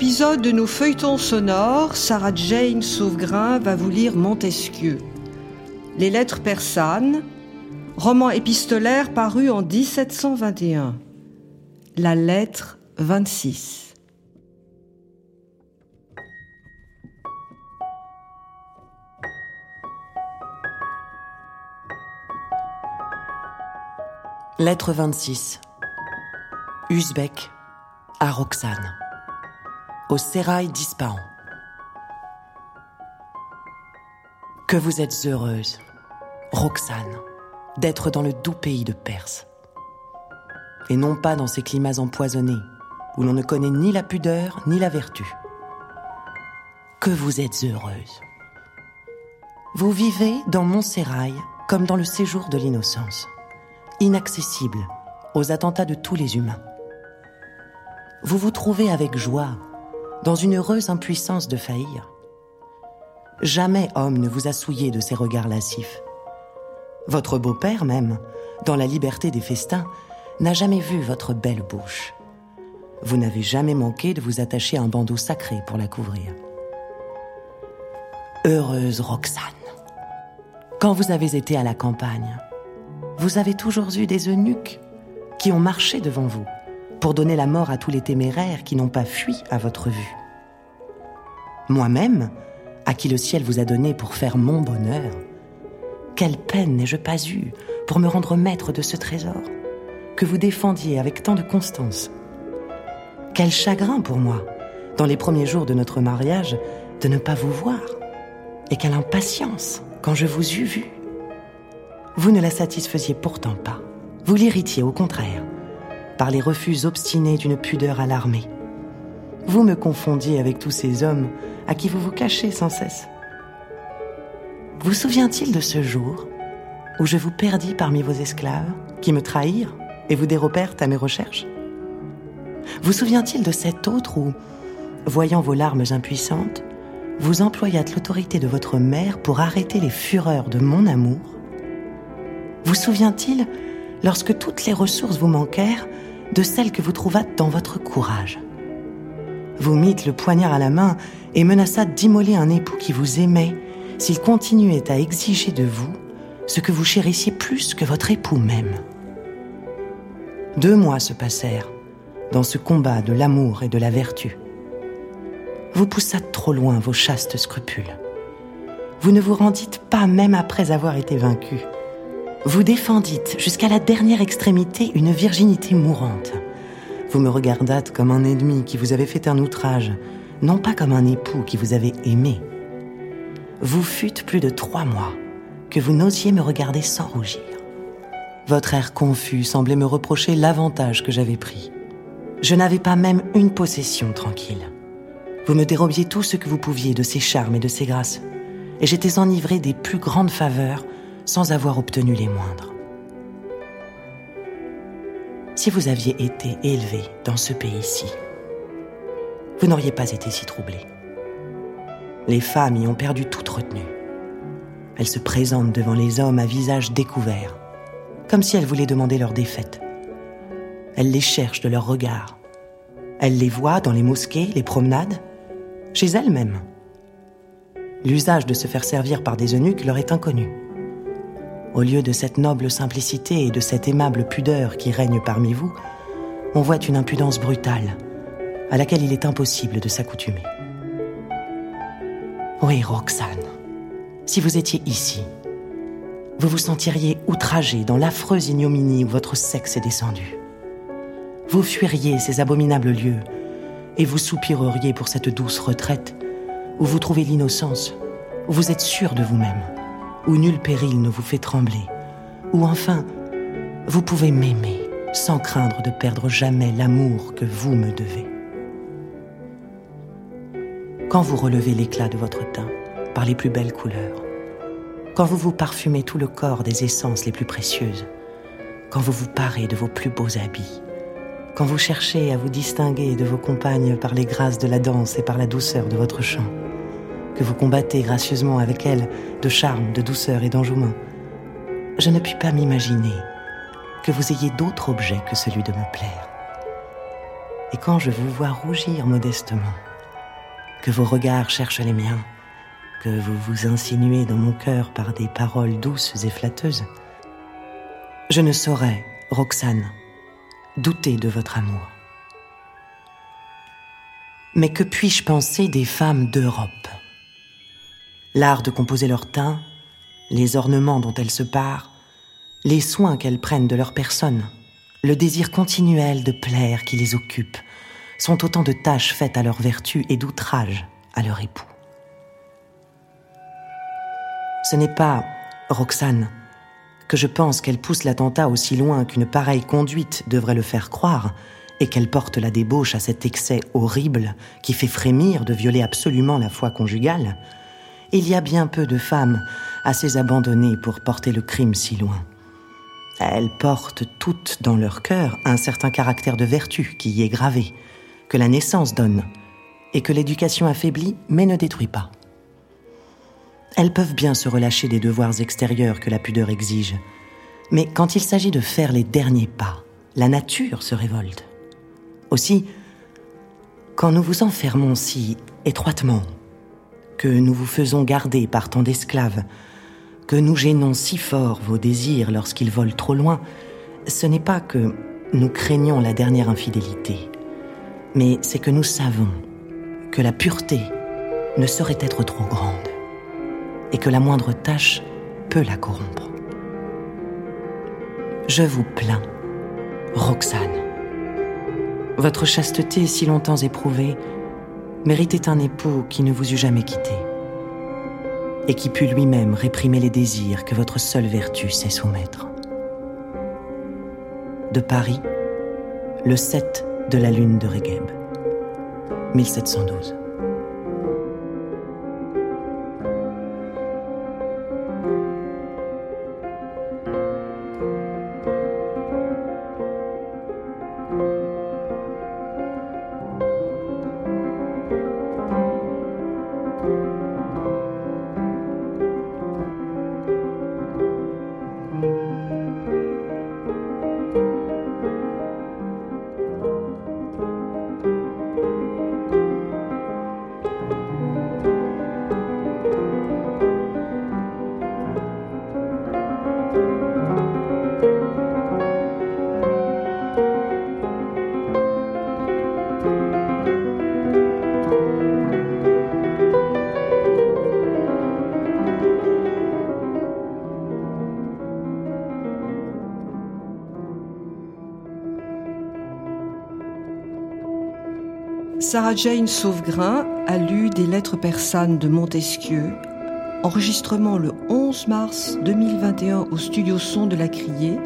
épisode de nos feuilletons sonores, Sarah Jane Sauvegrain va vous lire Montesquieu. Les lettres persanes, roman épistolaire paru en 1721. La lettre 26. Lettre 26. Uzbek à Roxane. Au sérail d'Ispahan. Que vous êtes heureuse, Roxane, d'être dans le doux pays de Perse. Et non pas dans ces climats empoisonnés, où l'on ne connaît ni la pudeur ni la vertu. Que vous êtes heureuse. Vous vivez dans Montsérail comme dans le séjour de l'innocence, inaccessible aux attentats de tous les humains vous vous trouvez avec joie, dans une heureuse impuissance de faillir. Jamais homme ne vous a souillé de ses regards lascifs. Votre beau-père même, dans la liberté des festins, n'a jamais vu votre belle bouche. Vous n'avez jamais manqué de vous attacher un bandeau sacré pour la couvrir. Heureuse Roxane. Quand vous avez été à la campagne, vous avez toujours eu des eunuques qui ont marché devant vous pour donner la mort à tous les téméraires qui n'ont pas fui à votre vue. Moi-même, à qui le ciel vous a donné pour faire mon bonheur, quelle peine n'ai-je pas eue pour me rendre maître de ce trésor que vous défendiez avec tant de constance? Quel chagrin pour moi, dans les premiers jours de notre mariage, de ne pas vous voir. Et quelle impatience quand je vous eus vu. Vous ne la satisfaisiez pourtant pas. Vous l'irritiez au contraire par les refus obstinés d'une pudeur alarmée. Vous me confondiez avec tous ces hommes à qui vous vous cachez sans cesse. Vous souvient-il de ce jour où je vous perdis parmi vos esclaves, qui me trahirent et vous déropèrent à mes recherches? Vous souvient-il de cet autre où, voyant vos larmes impuissantes, vous employâtes l'autorité de votre mère pour arrêter les fureurs de mon amour? Vous souvient-il, lorsque toutes les ressources vous manquèrent, de celle que vous trouvâtes dans votre courage. Vous mîtes le poignard à la main et menaçâtes d'immoler un époux qui vous aimait s'il continuait à exiger de vous ce que vous chérissiez plus que votre époux même. Deux mois se passèrent dans ce combat de l'amour et de la vertu. Vous poussâtes trop loin vos chastes scrupules. Vous ne vous rendîtes pas même après avoir été vaincu. Vous défendîtes jusqu'à la dernière extrémité une virginité mourante. Vous me regardâtes comme un ennemi qui vous avait fait un outrage, non pas comme un époux qui vous avait aimé. Vous fûtes plus de trois mois que vous n'osiez me regarder sans rougir. Votre air confus semblait me reprocher l'avantage que j'avais pris. Je n'avais pas même une possession tranquille. Vous me dérobiez tout ce que vous pouviez de ces charmes et de ces grâces, et j'étais enivré des plus grandes faveurs sans avoir obtenu les moindres. Si vous aviez été élevé dans ce pays-ci, vous n'auriez pas été si troublé. Les femmes y ont perdu toute retenue. Elles se présentent devant les hommes à visage découvert, comme si elles voulaient demander leur défaite. Elles les cherchent de leur regard. Elles les voient dans les mosquées, les promenades, chez elles-mêmes. L'usage de se faire servir par des eunuques leur est inconnu. Au lieu de cette noble simplicité et de cette aimable pudeur qui règne parmi vous, on voit une impudence brutale, à laquelle il est impossible de s'accoutumer. Oui, Roxane, si vous étiez ici, vous vous sentiriez outragé dans l'affreuse ignominie où votre sexe est descendu. Vous fuiriez ces abominables lieux et vous soupireriez pour cette douce retraite où vous trouvez l'innocence, où vous êtes sûr de vous-même où nul péril ne vous fait trembler, où enfin vous pouvez m'aimer sans craindre de perdre jamais l'amour que vous me devez. Quand vous relevez l'éclat de votre teint par les plus belles couleurs, quand vous vous parfumez tout le corps des essences les plus précieuses, quand vous vous parez de vos plus beaux habits, quand vous cherchez à vous distinguer de vos compagnes par les grâces de la danse et par la douceur de votre chant, que vous combattez gracieusement avec elle de charme, de douceur et d'enjouement, je ne puis pas m'imaginer que vous ayez d'autre objet que celui de me plaire. Et quand je vous vois rougir modestement que vos regards cherchent les miens, que vous vous insinuez dans mon cœur par des paroles douces et flatteuses, je ne saurais, Roxane, douter de votre amour. Mais que puis-je penser des femmes d'Europe? L'art de composer leur teint, les ornements dont elles se parent, les soins qu'elles prennent de leur personne, le désir continuel de plaire qui les occupe, sont autant de tâches faites à leur vertu et d'outrages à leur époux. Ce n'est pas, Roxane, que je pense qu'elle pousse l'attentat aussi loin qu'une pareille conduite devrait le faire croire, et qu'elle porte la débauche à cet excès horrible qui fait frémir de violer absolument la foi conjugale, il y a bien peu de femmes assez abandonnées pour porter le crime si loin. Elles portent toutes dans leur cœur un certain caractère de vertu qui y est gravé, que la naissance donne, et que l'éducation affaiblit mais ne détruit pas. Elles peuvent bien se relâcher des devoirs extérieurs que la pudeur exige, mais quand il s'agit de faire les derniers pas, la nature se révolte. Aussi, quand nous vous enfermons si étroitement, que nous vous faisons garder par tant d'esclaves, que nous gênons si fort vos désirs lorsqu'ils volent trop loin, ce n'est pas que nous craignons la dernière infidélité, mais c'est que nous savons que la pureté ne saurait être trop grande et que la moindre tâche peut la corrompre. Je vous plains, Roxane. Votre chasteté si longtemps éprouvée méritait un époux qui ne vous eût jamais quitté et qui put lui-même réprimer les désirs que votre seule vertu sait soumettre. De Paris, le 7 de la lune de Régeb, 1712. Sarah Jane Sauvegrin a lu des lettres persanes de Montesquieu, enregistrement le 11 mars 2021 au studio Son de la Criée,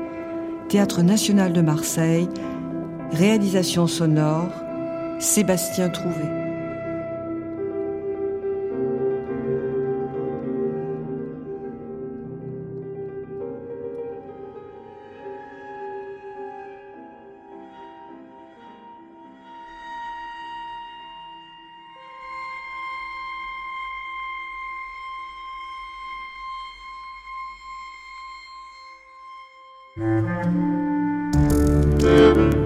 Théâtre national de Marseille, réalisation sonore, Sébastien Trouvé. Thank you.